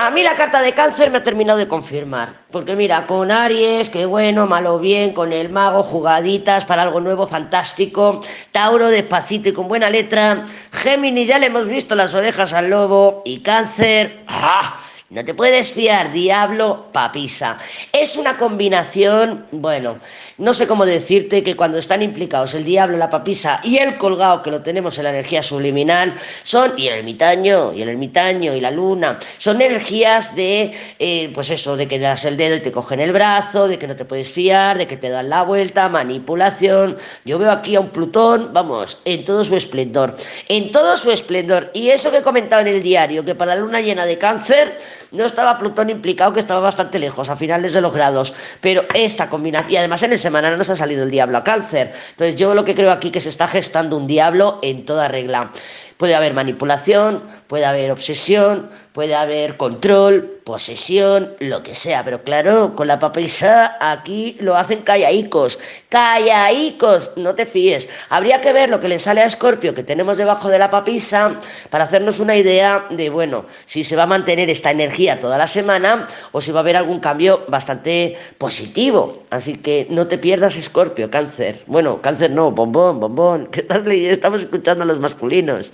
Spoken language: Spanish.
A mí la carta de cáncer me ha terminado de confirmar, porque mira, con Aries, que bueno, malo bien, con el mago, jugaditas para algo nuevo, fantástico, Tauro despacito y con buena letra, Géminis ya le hemos visto las orejas al lobo y cáncer, ¡ah! No te puedes fiar, diablo, papisa. Es una combinación, bueno, no sé cómo decirte que cuando están implicados el diablo, la papisa y el colgado, que lo tenemos en la energía subliminal, son, y el ermitaño, y el ermitaño, y la luna, son energías de, eh, pues eso, de que das el dedo y te cogen el brazo, de que no te puedes fiar, de que te dan la vuelta, manipulación. Yo veo aquí a un Plutón, vamos, en todo su esplendor, en todo su esplendor. Y eso que he comentado en el diario, que para la luna llena de cáncer, no estaba Plutón implicado, que estaba bastante lejos, a finales de los grados. Pero esta combinación, y además en el semana no nos ha salido el diablo a cáncer. Entonces yo lo que creo aquí que se está gestando un diablo en toda regla. Puede haber manipulación, puede haber obsesión, puede haber control, posesión, lo que sea. Pero claro, con la papisa aquí lo hacen callaicos. Callaicos, no te fíes. Habría que ver lo que le sale a Escorpio que tenemos debajo de la papisa para hacernos una idea de, bueno, si se va a mantener esta energía toda la semana o si va a haber algún cambio bastante positivo. Así que no te pierdas Escorpio, cáncer. Bueno, cáncer no, bombón, bombón. ¿Qué tal? Estamos escuchando a los masculinos.